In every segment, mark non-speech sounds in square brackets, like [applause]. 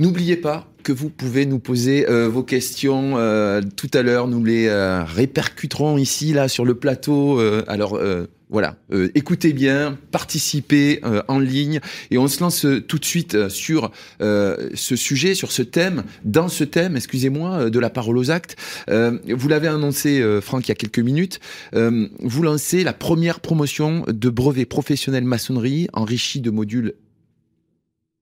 N'oubliez pas que vous pouvez nous poser euh, vos questions euh, tout à l'heure. Nous les euh, répercuterons ici, là, sur le plateau. alors, voilà, écoutez bien, participez en ligne et on se lance tout de suite sur ce sujet, sur ce thème, dans ce thème, excusez-moi, de la parole aux actes. vous l'avez annoncé, Franck, il y a quelques minutes. vous lancez la première promotion de brevet professionnel maçonnerie enrichi de modules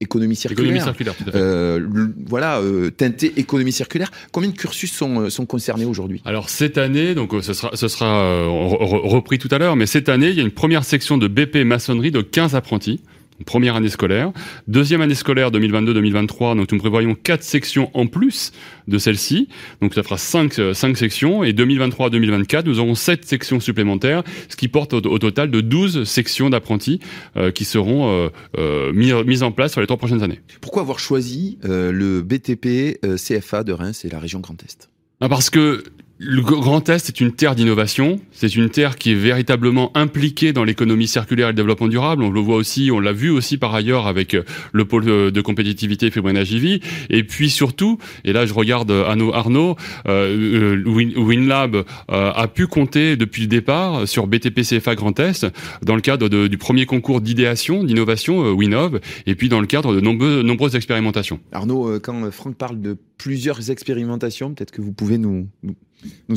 économie circulaire. Euh, voilà, euh, teinté économie circulaire. Combien de cursus sont, euh, sont concernés aujourd'hui? Alors cette année, donc ce sera, ce sera repris tout à l'heure, mais cette année, il y a une première section de BP maçonnerie de 15 apprentis première année scolaire. Deuxième année scolaire 2022-2023, donc nous prévoyons quatre sections en plus de celle-ci. Donc ça fera cinq, euh, cinq sections. Et 2023-2024, nous aurons sept sections supplémentaires, ce qui porte au, total de 12 sections d'apprentis euh, qui seront euh, euh mises en place sur les trois prochaines années. Pourquoi avoir choisi le BTP CFA de Reims et la région Grand Est? Ah, Parce que le Grand Est est une terre d'innovation. C'est une terre qui est véritablement impliquée dans l'économie circulaire et le développement durable. On le voit aussi, on l'a vu aussi par ailleurs avec euh, le pôle de compétitivité Fibrinagivy. Et puis surtout, et là je regarde Arnaud Arnaud, euh, WinLab euh, a pu compter depuis le départ sur BTP CFA Grand Est dans le cadre du premier concours d'idéation, d'innovation WinOv, et puis dans le cadre de nombreuses expérimentations. Arnaud, quand Franck parle de plusieurs expérimentations, peut-être que vous pouvez nous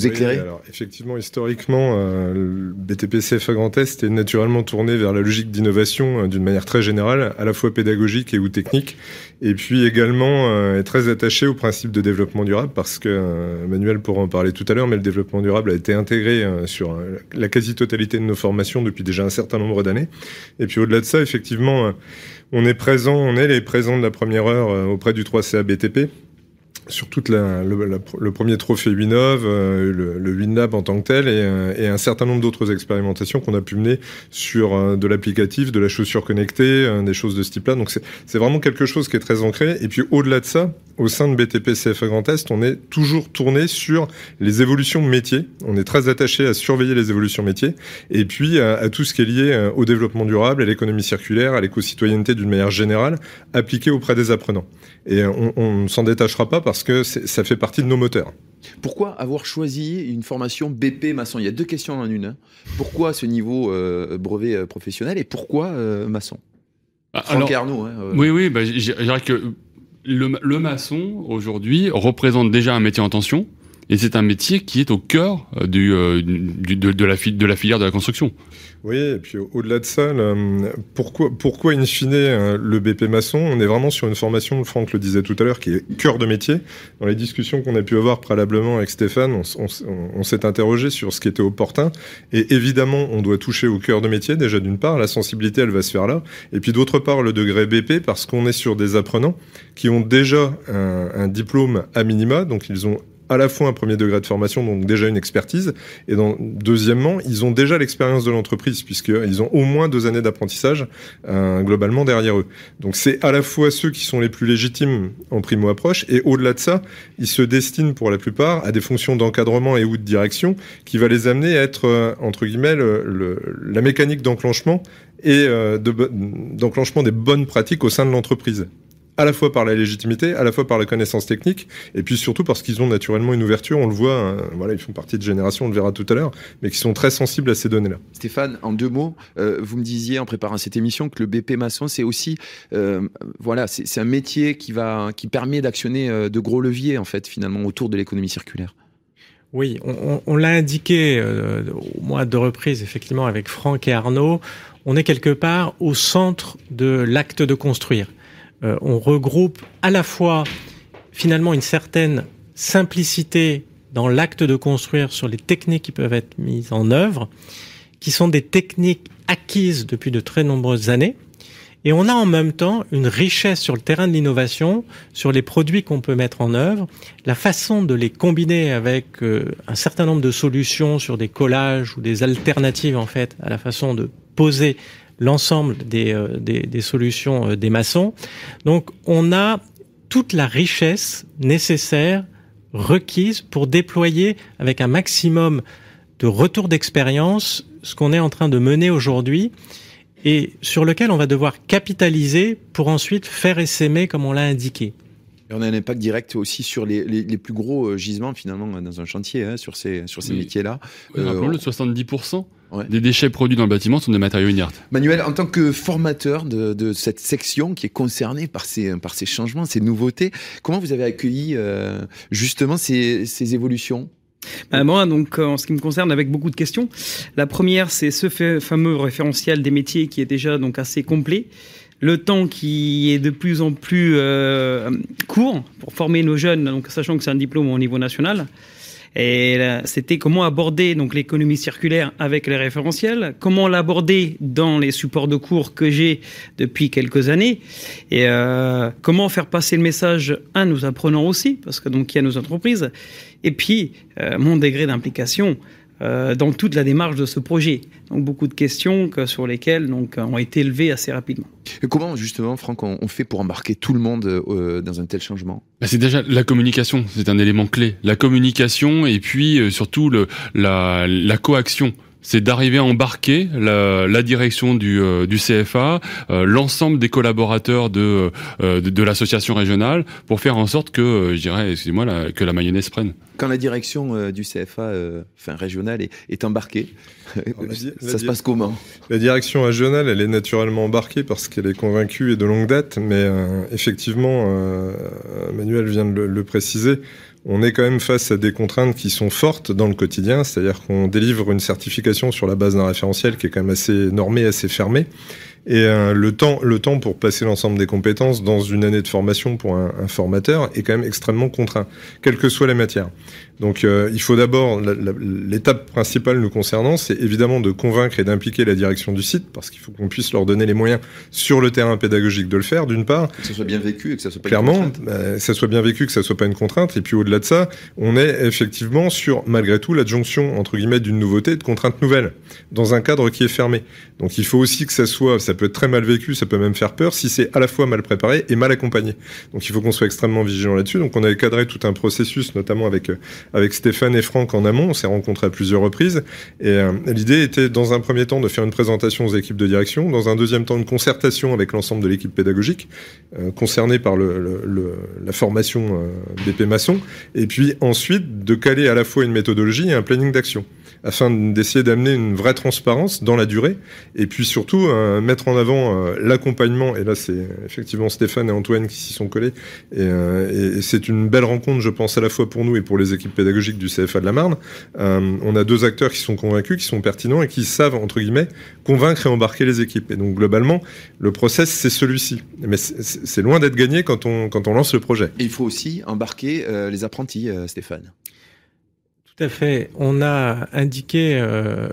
éclairer alors, Effectivement, historiquement, euh, le BTP CFA Grand Est est naturellement tourné vers la logique d'innovation euh, d'une manière très générale, à la fois pédagogique et ou technique, et puis également euh, est très attaché au principe de développement durable, parce que euh, Manuel pourra en parler tout à l'heure, mais le développement durable a été intégré sur la quasi-totalité de nos formations depuis déjà un certain nombre d'années. Et puis au-delà de ça, effectivement, on est présent, on est les présents de la première heure auprès du 3CA BTP, sur toute le, premier trophée Winov, euh, le, WinLab en tant que tel, et, euh, et un certain nombre d'autres expérimentations qu'on a pu mener sur euh, de l'applicatif, de la chaussure connectée, des choses de ce type-là. Donc c'est vraiment quelque chose qui est très ancré. Et puis au-delà de ça, au sein de BTP CFA Grand Est, on est toujours tourné sur les évolutions métiers. On est très attaché à surveiller les évolutions métiers et puis à tout ce qui est lié au développement durable, à l'économie circulaire, à l'éco-citoyenneté d'une manière générale, appliquée auprès des apprenants. Et on ne s'en détachera pas parce que ça fait partie de nos moteurs. Pourquoi avoir choisi une formation BP maçon Il y a deux questions en une. Hein. Pourquoi ce niveau euh, brevet euh, professionnel et pourquoi euh, maçon ah, Alors, Arnaud. Hein, oui, oui, bah, je dirais que le, le maçon aujourd'hui représente déjà un métier en tension et c'est un métier qui est au cœur euh, euh, de, la, filière de la construction. Oui, et puis au-delà de ça, pourquoi, pourquoi in fine euh, le BP maçon On est vraiment sur une formation, Franck le disait tout à l'heure, qui est cœur de métier. Dans les discussions qu'on a pu avoir préalablement avec Stéphane, on s'est interrogé sur ce qui était opportun. Et évidemment, on doit toucher au cœur de métier, déjà d'une part, la sensibilité, elle va se faire là. Et puis d'autre part, le degré BP, parce qu'on est sur des apprenants qui ont déjà un, un diplôme à minima, donc ils ont à la fois un premier degré de formation, donc déjà une expertise, et donc, deuxièmement, ils ont déjà l'expérience de l'entreprise, puisqu'ils ont au moins deux années d'apprentissage euh, globalement derrière eux. Donc c'est à la fois ceux qui sont les plus légitimes en primo-approche, et au-delà de ça, ils se destinent pour la plupart à des fonctions d'encadrement et ou de direction qui va les amener à être, euh, entre guillemets, le, la mécanique d'enclenchement et euh, d'enclenchement des bonnes pratiques au sein de l'entreprise à la fois par la légitimité, à la fois par la connaissance technique, et puis surtout parce qu'ils ont naturellement une ouverture. On le voit, hein, voilà, ils font partie de génération, on le verra tout à l'heure, mais qui sont très sensibles à ces données-là. Stéphane, en deux mots, euh, vous me disiez en préparant cette émission que le BP maçon, c'est aussi, euh, voilà, c'est un métier qui va, qui permet d'actionner euh, de gros leviers en fait finalement autour de l'économie circulaire. Oui, on, on l'a indiqué euh, au moins de reprises, effectivement, avec Franck et Arnaud. On est quelque part au centre de l'acte de construire. Euh, on regroupe à la fois finalement une certaine simplicité dans l'acte de construire sur les techniques qui peuvent être mises en œuvre, qui sont des techniques acquises depuis de très nombreuses années. Et on a en même temps une richesse sur le terrain de l'innovation, sur les produits qu'on peut mettre en œuvre, la façon de les combiner avec euh, un certain nombre de solutions sur des collages ou des alternatives en fait à la façon de poser l'ensemble des, euh, des, des, solutions euh, des maçons. Donc on a toute la richesse nécessaire requise pour déployer avec un maximum de retour d'expérience ce qu'on est en train de mener aujourd'hui et sur lequel on va devoir capitaliser pour ensuite faire essaimer comme on l'a indiqué. Et on a un impact direct aussi sur les, les, les plus gros gisements finalement dans un chantier, hein, sur ces, sur ces métiers-là. Euh, Rappelons-le, 70% Ouais. des déchets produits dans le bâtiment sont des matériaux inertes. Manuel, en tant que formateur de, de, cette section qui est concernée par ces, par ces changements, ces nouveautés, comment vous avez accueilli euh, justement ces, ces évolutions? Bah moi, donc, en ce qui me concerne, avec beaucoup de questions. La première, c'est ce fameux référentiel des métiers qui est déjà donc assez complet. Le temps qui est de plus en plus euh, court pour former nos jeunes, donc sachant que c'est un diplôme au niveau national. Et c'était comment aborder donc l'économie circulaire avec les référentiels, comment l'aborder dans les supports de cours que j'ai depuis quelques années, et euh, comment faire passer le message à nos apprenants aussi, parce que donc il y a nos entreprises, et puis euh, mon degré d'implication. Euh, dans toute la démarche de ce projet. Donc beaucoup de questions que, sur lesquelles donc, ont été levées assez rapidement. Et comment justement, Franck, on, fait pour embarquer tout le monde euh, dans un tel changement? Bah, C'est déjà la communication, c'est un élément clé. La communication et puis euh, surtout le, la, la coaction c'est d'arriver à embarquer la, la direction du, euh, du CFA, euh, l'ensemble des collaborateurs de, euh, de, de l'association régionale, pour faire en sorte que, je dirais, excusez-moi, la, que la mayonnaise prenne. Quand la direction du CFA, enfin régionale, est, est embarquée, [laughs] ça se passe comment? La direction régionale, elle est naturellement embarquée parce qu'elle est convaincue et de longue date, mais effectivement, Manuel vient de le, le préciser on est quand même face à des contraintes qui sont fortes dans le quotidien, c'est-à-dire qu'on délivre une certification sur la base d'un référentiel qui est quand même assez normé, assez fermé. Et euh, le temps, le temps pour passer l'ensemble des compétences dans une année de formation pour un, un, formateur est quand même extrêmement contraint, quelle que soit la matière. Donc, euh, il faut d'abord l'étape principale nous concernant, c'est évidemment de convaincre et d'impliquer la direction du site, parce qu'il faut qu'on puisse leur donner les moyens sur le terrain pédagogique de le faire, d'une part. Que ça soit bien vécu et que ça soit pas clairement, une contrainte. Bah, ça soit bien vécu, que ça soit pas une contrainte. Et puis au-delà de ça, on est effectivement sur malgré tout l'adjonction entre guillemets d'une nouveauté et de contraintes nouvelles dans un cadre qui est fermé. Donc, il faut aussi que ça soit, ça peut être très mal vécu, ça peut même faire peur si c'est à la fois mal préparé et mal accompagné. Donc, il faut qu'on soit extrêmement vigilant là-dessus. Donc, on a cadré tout un processus, notamment avec euh, avec Stéphane et Franck en amont. On s'est rencontrés à plusieurs reprises. Et euh, l'idée était, dans un premier temps, de faire une présentation aux équipes de direction, dans un deuxième temps, une concertation avec l'ensemble de l'équipe pédagogique euh, concernée par le, le, le, la formation euh, maçon, et puis ensuite de caler à la fois une méthodologie et un planning d'action afin d'essayer d'amener une vraie transparence dans la durée et puis surtout euh, mettre en avant euh, l'accompagnement. Et là c'est effectivement Stéphane et Antoine qui s'y sont collés. Et, euh, et c'est une belle rencontre je pense à la fois pour nous et pour les équipes pédagogiques du CFA de la Marne. On a deux acteurs qui sont convaincus qui sont pertinents et qui savent entre guillemets convaincre et embarquer les équipes. Et donc globalement le process c'est celui-ci. Mais c'est loin d'être gagné quand on quand on lance le projet. Et il faut aussi embarquer les apprentis Stéphane tout à fait. On a indiqué euh,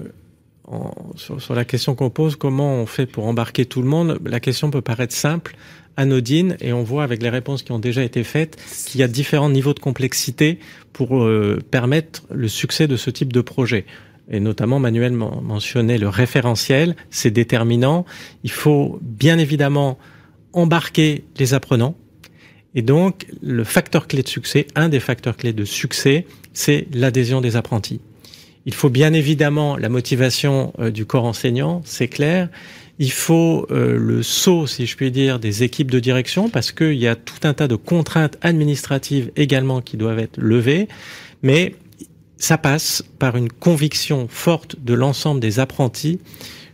en, sur, sur, la question qu'on pose comment on fait pour embarquer tout le monde. La question peut paraître simple, anodine, et on voit avec les réponses qui ont déjà été faites qu'il y a différents niveaux de complexité pour euh, permettre le succès de ce type de projet. Et notamment, Manuel mentionnait le référentiel, c'est déterminant. Il faut bien évidemment embarquer les apprenants, et donc, le facteur clé de succès, un des facteurs clés de succès, c'est l'adhésion des apprentis. Il faut bien évidemment la motivation euh, du corps enseignant, c'est clair. Il faut euh, le saut, si je puis dire, des équipes de direction, parce qu'il y a tout un tas de contraintes administratives également qui doivent être levées. Mais ça passe par une conviction forte de l'ensemble des apprentis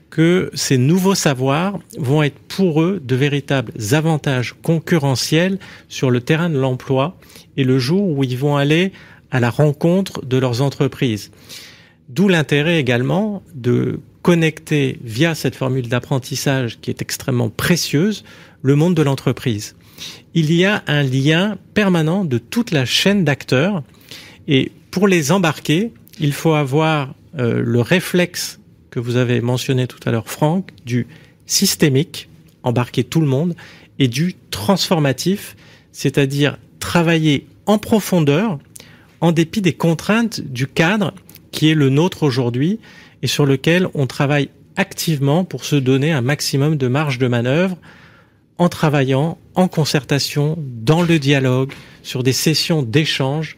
que ces nouveaux savoirs vont être pour eux de véritables avantages concurrentiels sur le terrain de l'emploi et le jour où ils vont aller à la rencontre de leurs entreprises. D'où l'intérêt également de connecter via cette formule d'apprentissage qui est extrêmement précieuse le monde de l'entreprise. Il y a un lien permanent de toute la chaîne d'acteurs et pour les embarquer, il faut avoir euh, le réflexe que vous avez mentionné tout à l'heure, Franck, du systémique, embarquer tout le monde, et du transformatif, c'est-à-dire travailler en profondeur en dépit des contraintes du cadre qui est le nôtre aujourd'hui et sur lequel on travaille activement pour se donner un maximum de marge de manœuvre en travaillant en concertation, dans le dialogue, sur des sessions d'échange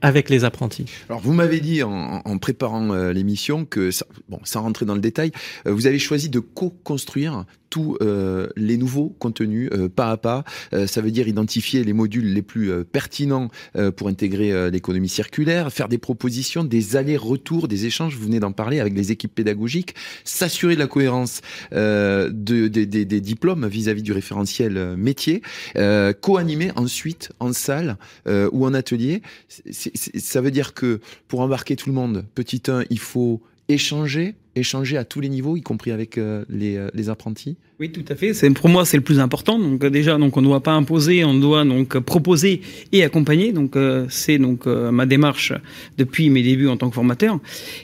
avec les apprentis. Alors vous m'avez dit en, préparant euh, l'émission que, bon, sans rentrer dans le détail, euh, vous avez choisi de co-construire tous les nouveaux contenus pas à pas. ça veut dire identifier les modules les plus pertinents pour intégrer l'économie circulaire, faire des propositions, des allers-retours, des échanges, vous venez d'en parler avec les équipes pédagogiques, s'assurer de la cohérence de, des diplômes vis-à-vis du référentiel métier, co-animer ensuite en salle ou en atelier. Ça veut dire que pour embarquer tout le monde, petit 1, il faut échanger, échanger à tous les niveaux, y compris avec euh, euh, les, apprentis Oui, tout à fait. C'est pour moi c'est le plus important. Donc euh, déjà, donc on ne doit pas imposer, on doit donc proposer et accompagner. Donc c'est donc ma démarche depuis mes débuts en tant que formateur.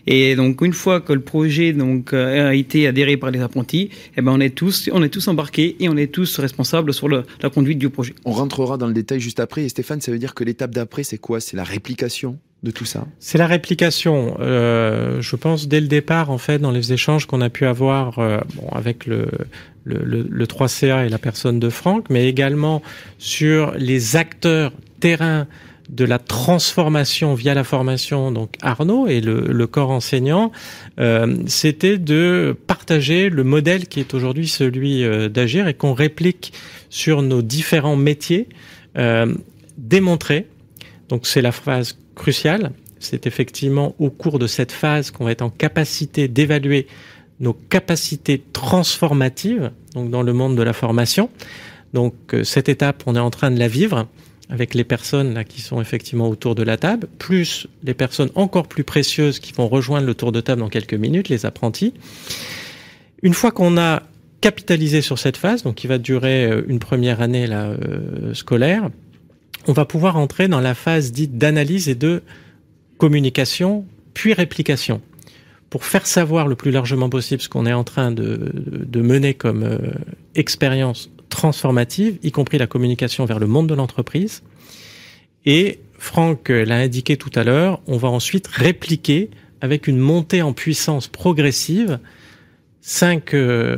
Et donc une fois que le projet donc a été adhéré par les apprentis, eh ben on est tous on est tous embarqués et on est tous responsables sur la conduite du projet. On rentrera dans le détail juste après. Et Stéphane, ça veut dire que l'étape d'après, c'est quoi? C'est la réplication? Tout ça C'est la réplication. Euh, je pense dès le départ, en fait, dans les échanges qu'on a pu avoir euh, avec le, le, le, 3CA et la personne de Franck, mais également sur les acteurs terrain de la transformation via la formation, donc Arnaud et le, corps enseignant, euh, c'était de partager le modèle qui est aujourd'hui celui d'agir et qu'on réplique sur nos différents métiers, euh, démontrer. Donc c'est la phase crucial. C'est effectivement au cours de cette phase qu'on va être en capacité d'évaluer nos capacités transformatives, donc dans le monde de la formation. Donc euh, cette étape, on est en train de la vivre avec les personnes là qui sont effectivement autour de la table, plus les personnes encore plus précieuses qui vont rejoindre le tour de table dans quelques minutes, les apprentis. Une fois qu'on a capitalisé sur cette phase, donc qui va durer euh, une première année là, euh, scolaire, on va pouvoir entrer dans la phase dite d'analyse et de communication, puis réplication, pour faire savoir le plus largement possible ce qu'on est en train de, mener comme euh, expérience transformative, y compris la communication vers le monde de l'entreprise. Et Franck l'a indiqué tout à l'heure, on va ensuite répliquer avec une montée en puissance progressive cinq, euh,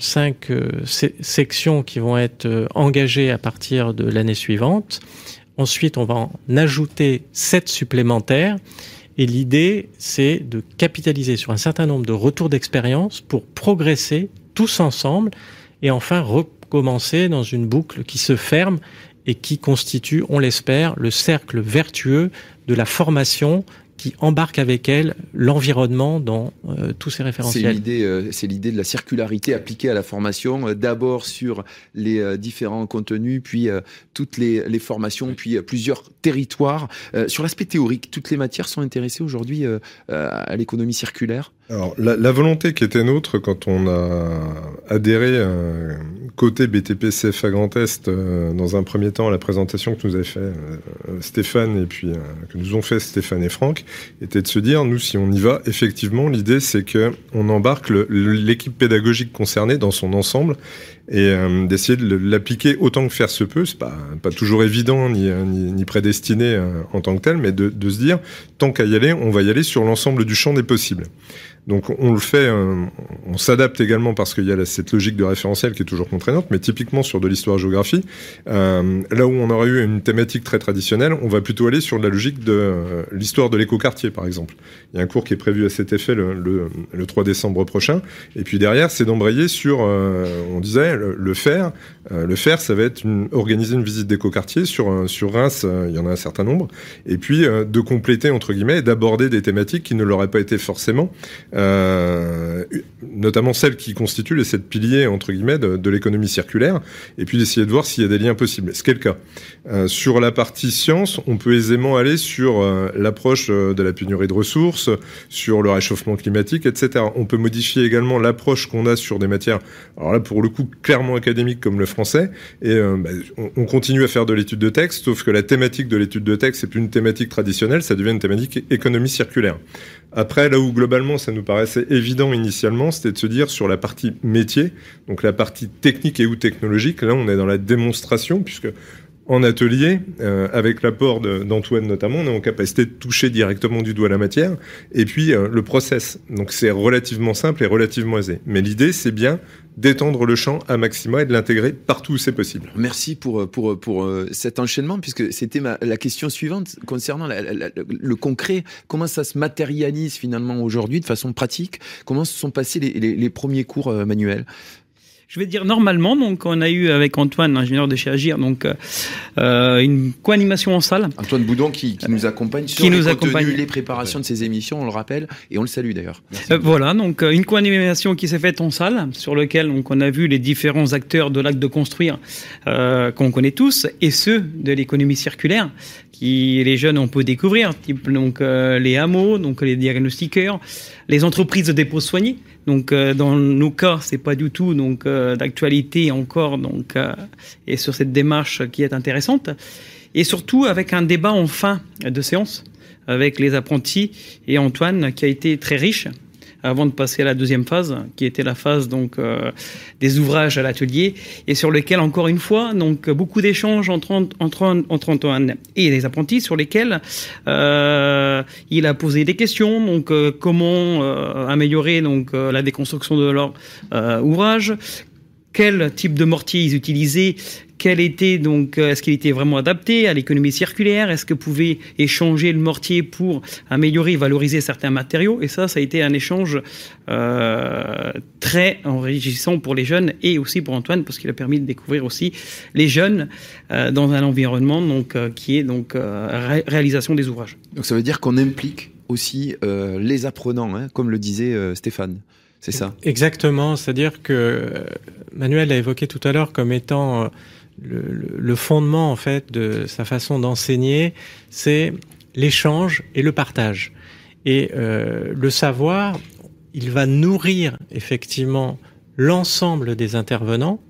cinq euh, sections qui vont être euh, engagées à partir de l'année suivante. Ensuite, on va en ajouter sept supplémentaires. Et l'idée, c'est de capitaliser sur un certain nombre de retours d'expérience pour progresser tous ensemble et enfin recommencer dans une boucle qui se ferme et qui constitue, on l'espère, le cercle vertueux de la formation qui embarque avec elle l'environnement dans euh, tous ces référentiels. C'est l'idée, euh, c'est l'idée de la circularité appliquée à la formation, euh, d'abord sur les différents contenus, puis toutes les, les, formations, puis plusieurs territoires. sur l'aspect théorique, toutes les matières sont intéressées aujourd'hui à l'économie circulaire? Alors, la, la, volonté qui était nôtre quand on a adhéré euh, côté BTP CFA Grand Est, euh, dans un premier temps, à la présentation que nous avait fait euh, Stéphane et puis que nous ont fait Stéphane et Franck, était de se dire, nous, si on y va, effectivement, l'idée c'est que on embarque l'équipe pédagogique concernée dans son ensemble et d'essayer de l'appliquer autant que faire se peut. C'est pas pas toujours évident ni, ni, ni prédestiné en tant que tel, mais de, de se dire, tant qu'à y aller, on va y aller sur l'ensemble du champ des possibles. Donc on le fait, euh, on s'adapte également parce qu'il y a cette logique de référentiel qui est toujours contraignante, mais typiquement sur de l'histoire-géographie, euh, là où on aurait eu une thématique très traditionnelle, on va plutôt aller sur la logique de euh, l'histoire de l'écoquartier, par exemple. Il y a un cours qui est prévu à cet effet le, le, 3 décembre prochain, et puis derrière, c'est d'embrayer sur, on disait, le, faire. le faire, ça va être organiser une visite d'écoquartier sur, sur Reims, il y en a un certain nombre, et puis de compléter, entre guillemets, et d'aborder des thématiques qui ne l'auraient pas été forcément euh, notamment celles qui constituent les sept piliers entre guillemets de, l'économie circulaire, et puis d'essayer de voir s'il y a des liens possibles. Ce qui est le cas. Euh, sur la partie science, on peut aisément aller sur euh, l'approche de la pénurie de ressources, sur le réchauffement climatique, etc. On peut modifier également l'approche qu'on a sur des matières, alors là pour le coup clairement académiques comme le français, et bah, on, on, continue à faire de l'étude de texte, sauf que la thématique de l'étude de texte c'est plus une thématique traditionnelle, ça devient une thématique économie circulaire. Après, là où globalement ça nous paraissait évident initialement, c'était de se dire sur la partie métier, donc la partie technique et ou technologique, là on est dans la démonstration, puisque en atelier, euh, avec l'apport d'Antoine notamment, on est en capacité de toucher directement du doigt la matière, et puis euh, le process. Donc c'est relativement simple et relativement aisé. Mais l'idée, c'est bien d'étendre le champ à maxima et de l'intégrer partout où c'est possible. Merci pour, pour, pour euh, cet enchaînement, puisque c'était la question suivante concernant le concret. Comment ça se matérialise finalement aujourd'hui de façon pratique? Comment se sont passés les premiers cours manuels? Je vais dire normalement, donc on a eu avec Antoine, l'ingénieur de chez Agir, donc euh, une co-animation en salle. Antoine Boudon qui, qui nous accompagne sur Qui les nous contenus, accompagne. les préparations de ces émissions, on le rappelle, et on le salue d'ailleurs. Euh, voilà, donc euh, une co-animation qui s'est faite en salle, sur lequel donc on a vu les différents acteurs de l'acte de construire euh, qu'on connaît tous, et ceux de l'économie circulaire qui les jeunes on peut découvrir, type donc euh, les hameaux, donc les diagnostiqueurs, les entreprises de dépôt soigné. Donc euh, dans nos cas, c'est pas du tout donc euh, d'actualité encore donc euh, et sur cette démarche qui est intéressante. Et surtout avec un débat en fin de séance avec les apprentis et Antoine qui a été très riche avant de passer à la deuxième phase, qui était la phase donc euh, des ouvrages à l'atelier, et sur lequel encore une fois donc beaucoup d'échanges entre, entre Antoine et les apprentis, sur lesquels euh, il a posé des questions, donc euh, comment améliorer la déconstruction de leur ouvrage, quel type de mortier ils utilisaient, quel était donc euh, est-ce qu'il était vraiment adapté à l'économie circulaire, est-ce que pouvait échanger le mortier pour améliorer, valoriser certains matériaux? Et ça ça a été un échange euh, très enrichissant pour les jeunes et aussi pour Antoine parce qu'il a permis de découvrir aussi les jeunes euh, dans un environnement donc euh, qui est donc euh, ré- réalisation des ouvrages. Donc ça veut dire qu'on implique aussi euh, les apprenants, hein, comme le disait euh, Stéphane. C'est ça? Exactement, c'est-à-dire que Manuel l'a évoqué tout à l'heure comme étant euh, le, le- fondement en fait de sa façon d'enseigner, c'est l'échange et le partage. Et euh, le savoir, il va nourrir effectivement l'ensemble des intervenants.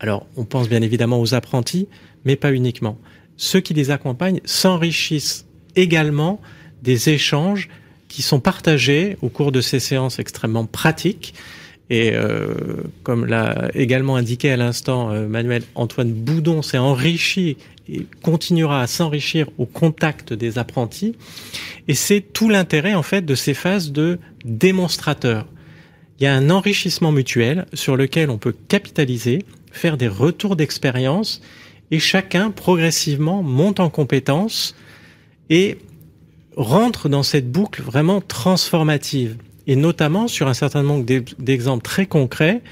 Alors, on pense bien évidemment aux apprentis, mais pas uniquement. Ceux qui les accompagnent s'enrichissent également des échanges qui sont partagés au cours de ces séances extrêmement pratiques. Et euh, comme l'a également indiqué à l'instant euh, Manuel Antoine Boudon s'est enrichi et continuera à s'enrichir au contact des apprentis. Et c'est tout l'intérêt en fait de ces phases de démonstrateur. Il y a un enrichissement mutuel sur lequel on peut capitaliser, faire des retours d'expérience et chacun progressivement monte en compétences et rentre dans cette boucle vraiment transformative. Et notamment sur un certain nombre d'ex- d'exemples très concrets,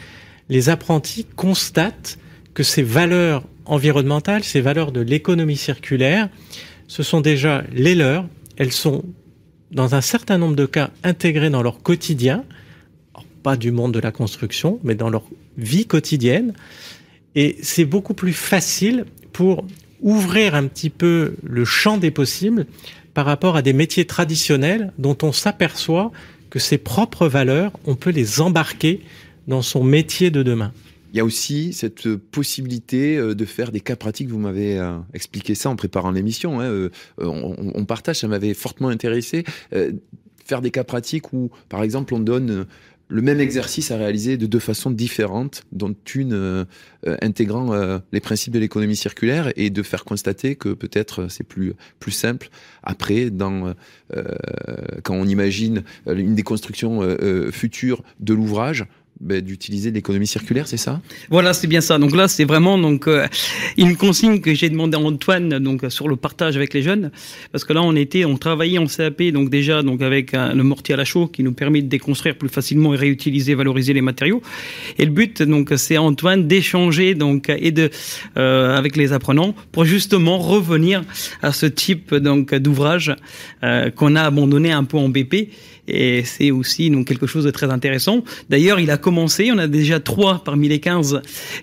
les apprentis constatent que ces valeurs environnementales, ces valeurs de l'économie circulaire, ce sont déjà les leurs. Elles sont, dans un certain nombre de cas, intégrées dans leur quotidien. Pas du monde de la construction, mais dans leur vie quotidienne. Et c'est beaucoup plus facile pour ouvrir un petit peu le champ des possibles par rapport à des métiers traditionnels dont on s'aperçoit ses propres valeurs, on peut les embarquer dans son métier de demain. Il y a aussi cette possibilité euh, de faire des cas pratiques. Vous m'avez euh, expliqué ça en préparant l'émission. hein, euh, on, partage, ça m'avait fortement intéressé. Faire des cas pratiques où, par exemple, on donne le même exercice à réaliser de deux façons différentes, dont une euh, euh, intégrant euh, les principes de l'économie circulaire et de faire constater que peut-être c'est plus simple après dans quand on imagine une déconstruction future de l'ouvrage ben, d'utiliser l'économie circulaire, c'est ça? Voilà, c'est bien ça. Donc là, c'est vraiment donc euh, une consigne que j'ai demandé à Antoine donc sur le partage avec les jeunes, parce que là, on était, on travaillait en CAP donc déjà donc avec euh, le mortier à la chaux qui nous permet de déconstruire plus facilement et réutiliser, valoriser les matériaux. Et le but donc c'est Antoine d'échanger donc et de euh, avec les apprenants pour justement revenir à ce type donc d'ouvrage euh, qu'on a abandonné un peu en BP. Et c'est aussi donc quelque chose de très intéressant. D'ailleurs, il a commencé. On a déjà trois parmi les 15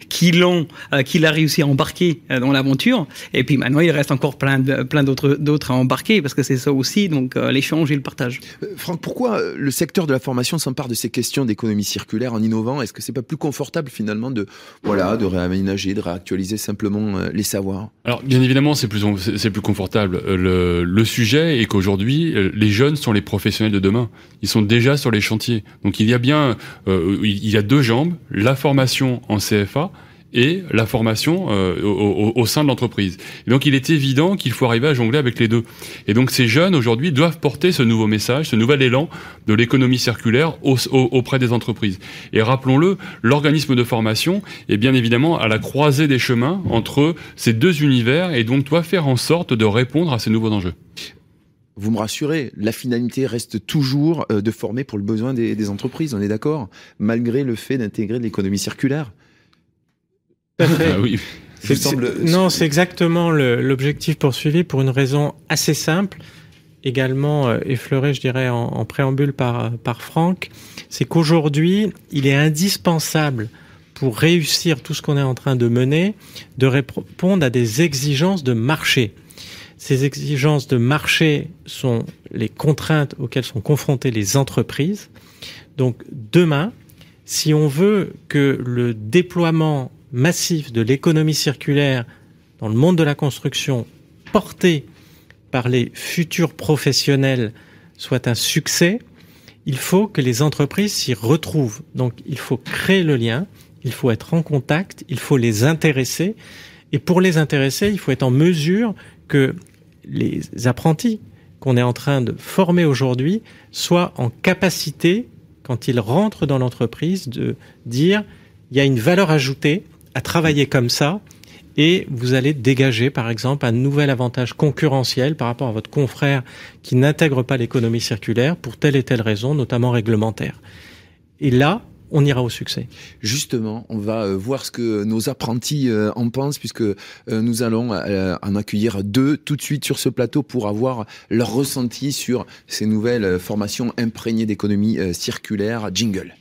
qui l'ont, euh, qu'il a réussi à embarquer euh, dans l'aventure. Et puis maintenant, il reste encore plein de, plein d'autres d'autres à embarquer parce que c'est ça aussi, donc euh, l'échange et le partage. Euh, Franck, pourquoi le secteur de la formation s'empare de ces questions d'économie circulaire en innovant? Est-ce que c'est pas plus confortable finalement de voilà de réaménager, de réactualiser simplement euh, les savoirs? Alors, bien évidemment, c'est plus, c'est plus confortable. Le, le sujet est qu'aujourd'hui, les jeunes sont les professionnels de demain. Ils sont déjà sur les chantiers. Donc, il y a bien, euh, il y a deux jambes, la formation en CFA et la formation euh, au, au- sein de l'entreprise. Donc, il est évident qu'il faut arriver à jongler avec les deux. Et donc, ces jeunes, aujourd'hui, doivent porter ce nouveau message, ce nouvel élan de l'économie circulaire au- au- auprès des entreprises. Et rappelons-le, l'organisme de formation est bien évidemment à la croisée des chemins entre ces deux univers et donc doit faire en sorte de répondre à ces nouveaux enjeux. Vous me rassurez, la finalité reste toujours euh, de former pour le besoin des, des entreprises, on est d'accord Malgré le fait d'intégrer l'économie circulaire Ah oui. Non, c'est exactement l'objectif poursuivi pour une raison assez simple, également euh, effleurée, je dirais, en, préambule par, par Franck. C'est qu'aujourd'hui, il est indispensable pour réussir tout ce qu'on est en train de mener, de répondre à des exigences de marché. Ces exigences de marché sont les contraintes auxquelles sont confrontées les entreprises. Donc demain, si on veut que le déploiement massif de l'économie circulaire dans le monde de la construction porté par les futurs professionnels soit un succès, il faut que les entreprises s'y retrouvent. Donc il faut créer le lien, il faut être en contact, il faut les intéresser. Et pour les intéresser, il faut être en mesure que les apprentis qu'on est en train de former aujourd'hui soient en capacité, quand ils rentrent dans l'entreprise, de dire il y a une valeur ajoutée à travailler comme ça et vous allez dégager, par exemple, un nouvel avantage concurrentiel par rapport à votre confrère qui n'intègre pas l'économie circulaire pour telle et telle raison, notamment réglementaire. Et là, on ira au succès. Justement, on va euh, voir ce que nos apprentis euh, en pensent, puisque euh, nous allons en accueillir deux tout de suite sur ce plateau pour avoir leur ressenti sur ces nouvelles formations imprégnées d'économie circulaire. Jingle.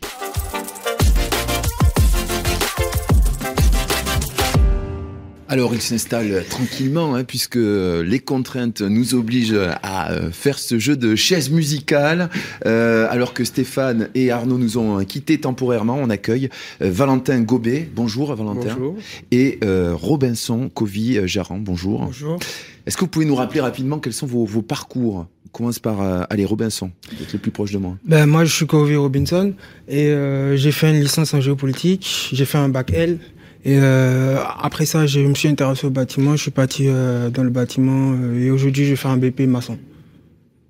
Alors il s'installe tranquillement, hein, puisque les contraintes nous obligent à euh, faire ce jeu de chaise musicale. Euh, alors que Stéphane et Arnaud nous ont quittés temporairement, on accueille euh, Valentin Gobet. Bonjour Valentin. Bonjour. Et Robinson Covy-Jaran. Bonjour. Bonjour. Est-ce que vous pouvez nous rappeler rapidement quels sont vos, parcours? On commence par aller Robinson, être le plus proche de moi. Ben moi je suis Covy Robinson et j'ai fait une licence en géopolitique, j'ai fait un bac L et euh, après ça, je me suis intéressé au bâtiment, je suis parti euh, dans le bâtiment euh, et aujourd'hui, je fais un BP maçon.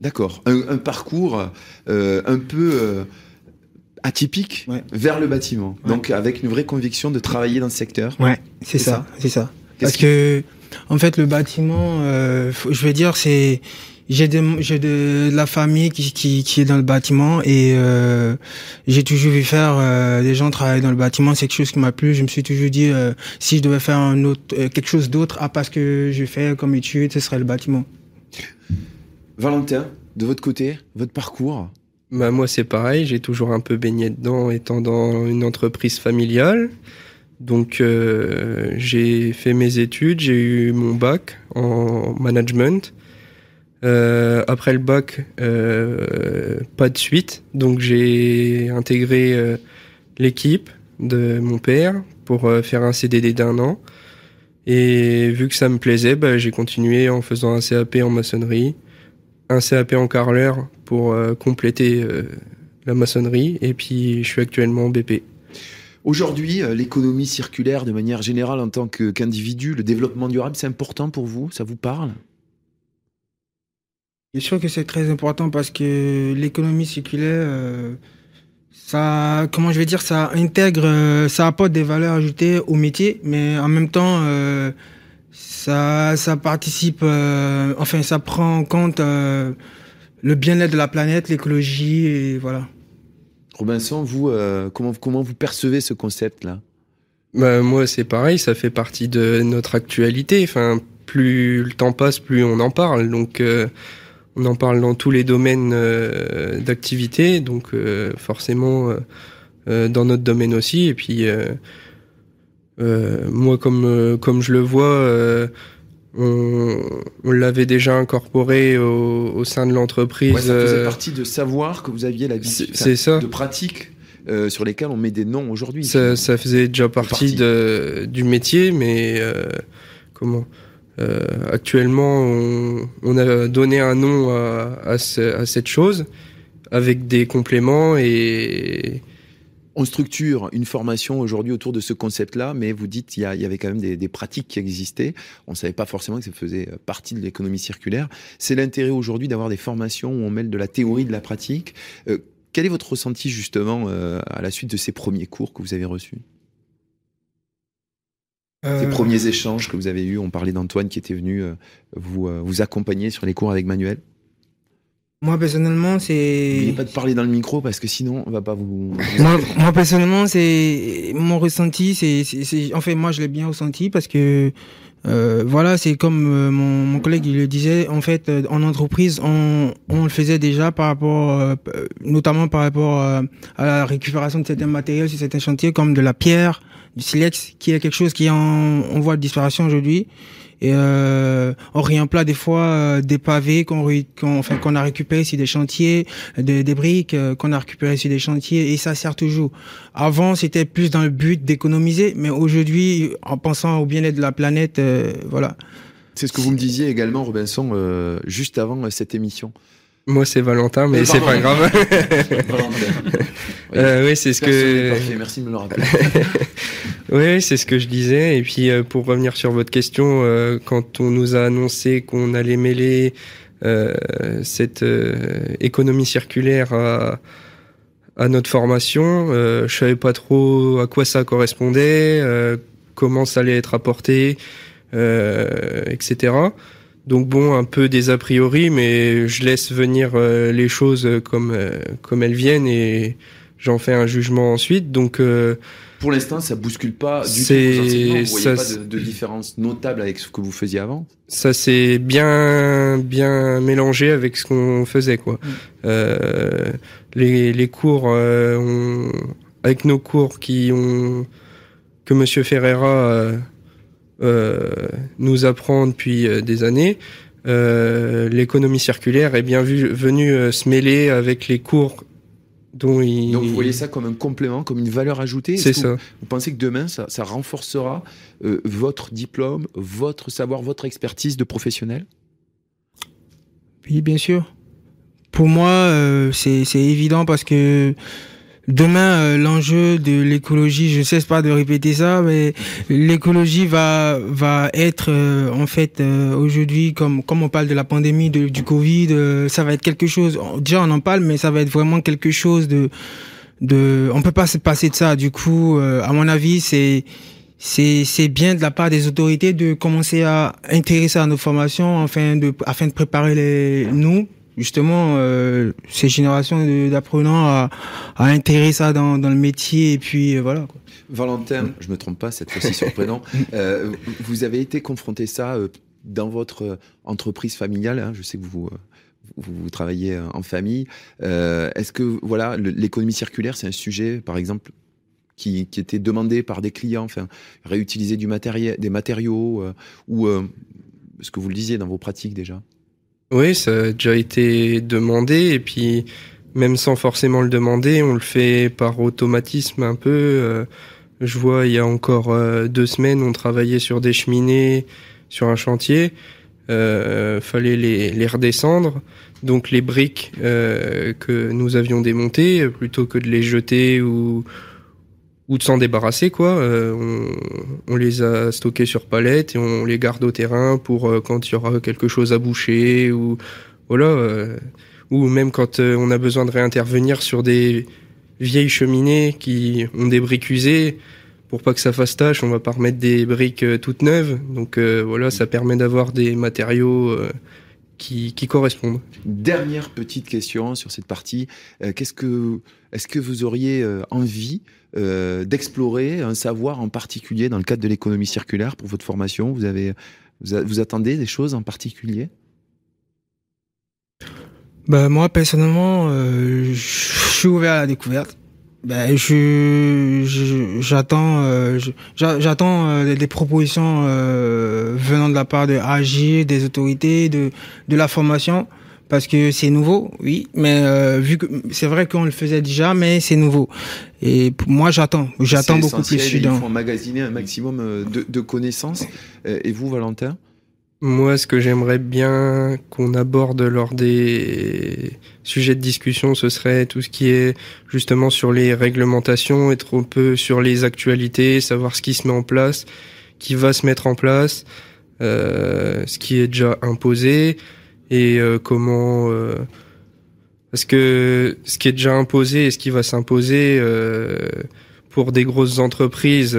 D'accord. Un, parcours un peu atypique vers le bâtiment. Donc avec une vraie conviction de travailler dans ce secteur. Ouais, c'est ça, c'est ça. Parce que en fait, le bâtiment, je vais dire, c'est j'ai de, j'ai de, la famille qui, qui, qui, est dans le bâtiment et euh, j'ai toujours vu faire euh, des gens travailler dans le bâtiment. C'est quelque chose qui m'a plu. Je me suis toujours dit euh, si je devais faire un autre, euh, quelque chose d'autre à part ce que je fais comme étude, ce serait le bâtiment. Valentin, de votre côté, votre parcours? Bah moi c'est pareil. J'ai toujours un peu baigné dedans, étant dans une entreprise familiale. Donc euh, j'ai fait mes études, j'ai eu mon bac en management. Euh, après le bac, euh, pas de suite, donc j'ai intégré euh, l'équipe de mon père pour faire un CDD d'un an. Et vu que ça me plaisait, bah, j'ai continué en faisant un CAP en maçonnerie, un CAP en carreleur pour compléter la maçonnerie, et puis je suis actuellement en BP. Aujourd'hui, l'économie circulaire, de manière générale, en tant qu'individu, le développement durable, c'est important pour vous? Ça vous parle? Bien sûr que c'est très important parce que l'économie circulaire, euh, ça, comment je vais dire, ça intègre, euh, ça apporte des valeurs ajoutées au métier, mais en même temps, euh, ça, ça participe, enfin, ça prend en compte le bien-être de la planète, l'écologie, et voilà. Robinson, vous, comment, comment vous percevez ce concept-là? Bah, Moi, c'est pareil, ça fait partie de notre actualité. Enfin, plus le temps passe, plus on en parle. Donc, on en parle dans tous les domaines euh, d'activité, donc euh, forcément euh, dans notre domaine aussi. Et puis moi, comme comme je le vois, on, on l'avait déjà incorporé au, au sein de l'entreprise. Ouais, ça faisait partie de savoir que vous aviez la c'est ça. de pratique. Euh, sur lesquels on met des noms aujourd'hui. Ça, ça, faisait déjà partie, de, du métier, mais euh, comment? Euh, actuellement, on, a donné un nom à, cette chose avec des compléments et on structure une formation aujourd'hui autour de ce concept-là, mais vous dites qu'il y, avait quand même des, pratiques qui existaient. On ne savait pas forcément que ça faisait partie de l'économie circulaire. C'est l'intérêt aujourd'hui d'avoir des formations où on mêle de la théorie de la pratique. Euh, quel est votre ressenti justement euh, à la suite de ces premiers cours que vous avez reçus? Ces euh, premiers échanges que vous avez eus, on parlait d'Antoine qui était venu euh, vous, euh, vous accompagner sur les cours avec Manuel? Moi personnellement, N'oubliez c'est pas de parler dans le micro parce que sinon on va pas vous. moi, moi, personnellement, c'est mon ressenti. C'est, c'est, c'est- en fait, moi, je l'ai bien ressenti parce que euh, voilà, c'est comme euh, mon, mon collègue il le disait. En fait, euh, en entreprise, on, on le faisait déjà par rapport, euh, notamment par rapport à la récupération de certains matériels sur certains chantiers, comme de la pierre, du silex, qui est quelque chose qui est en, en voie de disparition aujourd'hui. Et euh, on réemploie des fois euh, des pavés qu'on qu'on enfin, qu'on a récupérés sur des chantiers, des, des briques euh, qu'on a récupérées sur des chantiers, et ça sert toujours. Avant, c'était plus dans le but d'économiser, mais aujourd'hui, en pensant au bien-être de la planète, euh, voilà. C'est ce que vous me disiez également, Robinson, euh, juste avant euh, cette émission. Moi, c'est Valentin, mais c'est pas grave. [laughs] Euh, oui, c'est ce que. merci de me le rappeler. [laughs] Oui, c'est ce que je disais. Et puis, euh, pour revenir sur votre question, euh, quand on nous a annoncé qu'on allait mêler cette économie circulaire à, à notre formation, je savais pas trop à quoi ça correspondait, comment ça allait être apporté, etc. Donc bon, un peu des a priori, mais je laisse venir euh, les choses comme euh, comme elles viennent et j'en fais un jugement ensuite. Donc euh, Pour l'instant, ça bouscule pas du tout. Vous voyez ça, pas de, de différence notable avec ce que vous faisiez avant ça s'est bien bien mélangé avec ce qu'on faisait quoi. Euh, les les cours euh, on- avec nos cours qui ont que Monsieur Ferreira euh, euh, nous apprend depuis euh, des années. euh, L'économie circulaire est bien vu, venue euh, se mêler avec les cours dont il. Donc vous voyez ça comme un complément, comme une valeur ajoutée? C'est ça. Vous, vous pensez que demain, ça, ça renforcera euh, votre diplôme, votre savoir, votre expertise de professionnel? Oui, bien sûr. Pour moi, euh, c'est c'est évident parce que demain, euh, l'enjeu de l'écologie, je ne cesse pas de répéter ça, mais l'écologie va va être euh, en fait euh, aujourd'hui, comme comme on parle de la pandémie, de, du Covid, ça va être quelque chose. Déjà, on en parle, mais ça va être vraiment quelque chose de de. On peut pas se passer de ça. Du coup, à mon avis, c'est c'est c'est bien de la part des autorités de commencer à intéresser à nos formations afin de afin de préparer les nous justement euh, ces générations d'apprenants à, à intégrer ça dans, dans le métier et puis euh, voilà quoi. Valentin, je me trompe pas cette fois-ci sur prénom. [laughs] Euh, vous avez été confronté ça dans votre entreprise familiale. hein, je sais que vous, vous, vous travaillez en famille. Est-ce que voilà, l'économie circulaire, c'est un sujet, par exemple, qui, qui était demandé par des clients, enfin, réutiliser du matériel, des matériaux, ou ce que vous le disiez dans vos pratiques déjà? Oui, ça a déjà été demandé et puis même sans forcément le demander, on le fait par automatisme un peu. Euh, Je vois, il y a encore euh, deux semaines, on travaillait sur des cheminées sur un chantier. Euh, fallait les, redescendre. Donc les briques euh, que nous avions démontées, plutôt que de les jeter ou ou de s'en débarrasser quoi. Euh, on, on les a stockés sur palettes et on les garde au terrain pour euh, quand il y aura quelque chose à boucher ou voilà euh, ou même quand euh, on a besoin de réintervenir sur des vieilles cheminées qui ont des briques usées pour pas que ça fasse tâche, on va pas remettre des briques euh, toutes neuves. Donc voilà, ça permet d'avoir des matériaux qui, qui correspondent. Dernière petite question sur cette partie. Qu'est-ce que, est-ce que vous auriez euh, envie euh, d'explorer un savoir en particulier dans le cadre de l'économie circulaire pour votre formation? Vous attendez des choses en particulier? Bah moi personnellement, euh, je suis ouvert à la découverte. Je- j'attends des propositions venant de la part de AG, des autorités, de la formation parce que c'est nouveau, oui, mais euh, vu que c'est vrai qu'on le faisait déjà, mais c'est nouveau. Et moi j'attends, j'attends beaucoup plus. Il faut emmagasiner un maximum euh, de, de connaissances. Euh, Et vous, Valentin? Moi, ce que j'aimerais bien qu'on aborde lors des sujets de discussion, ce serait tout ce qui est justement sur les réglementations, être un peu sur les actualités, savoir ce qui se met en place, qui va se mettre en place, euh, ce qui est déjà imposé et euh, comment. euh, parce que ce qui est déjà imposé et ce qui va s'imposer euh, pour des grosses entreprises.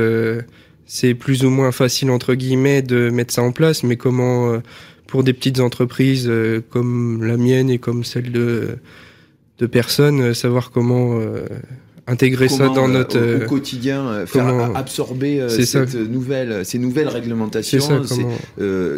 c'est plus ou moins facile entre guillemets de mettre ça en place, mais comment pour des petites entreprises comme la mienne et comme celle de de personnes, savoir comment intégrer ça dans notre au, quotidien, faire absorber cette nouvelle, ces nouvelles réglementations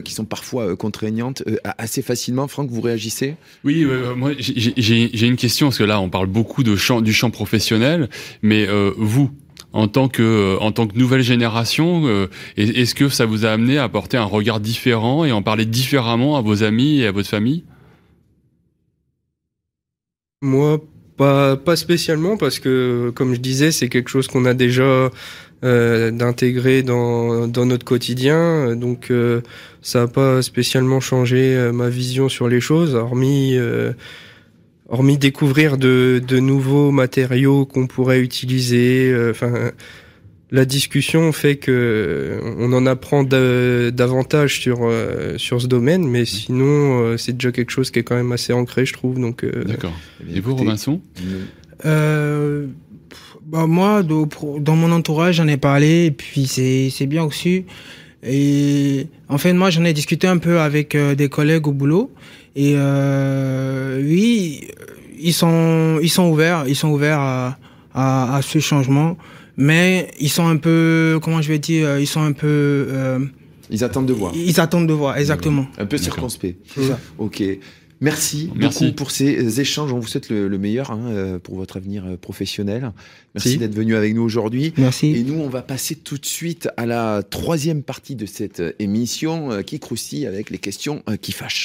qui sont parfois contraignantes assez facilement. Franck, vous réagissez? Oui, moi j'ai une question parce que là on parle beaucoup de champ, du champ professionnel, mais vous, en tant que en tant que nouvelle génération, est-ce que ça vous a amené à apporter un regard différent et en parler différemment à vos amis et à votre famille? Moi, pas, pas spécialement parce que, comme je disais, c'est quelque chose qu'on a déjà euh, d'intégrer dans, dans notre quotidien. Donc, euh, ça n'a pas spécialement changé euh, ma vision sur les choses, hormis, euh, hormis découvrir de, de nouveaux matériaux qu'on pourrait utiliser. Enfin la discussion fait que on en apprend davantage sur euh, sur ce domaine, mais sinon euh, c'est déjà quelque chose qui est quand même assez ancré, je trouve. Donc euh, d'accord. Et vous, Robinson bah, moi, dans mon entourage, j'en ai parlé, et puis c'est c'est bien aussi. Et en fait, moi, j'en ai discuté un peu avec des collègues au boulot, et oui, ils sont ils sont ouverts, ils sont ouverts à, à, à ce changement mais ils sont un peu, comment je vais dire, euh, ils sont un peu. Euh, ils attendent de voir. Ils attendent de voir, exactement. Un peu circonspect. C'est ça. Ok. Merci, Merci, beaucoup pour ces échanges. On vous souhaite le, meilleur hein, euh, pour votre avenir professionnel. Merci d'être venu avec nous aujourd'hui. Merci. Et nous, on va passer tout de suite à la troisième partie de cette émission qui croustille avec les questions qui fâchent.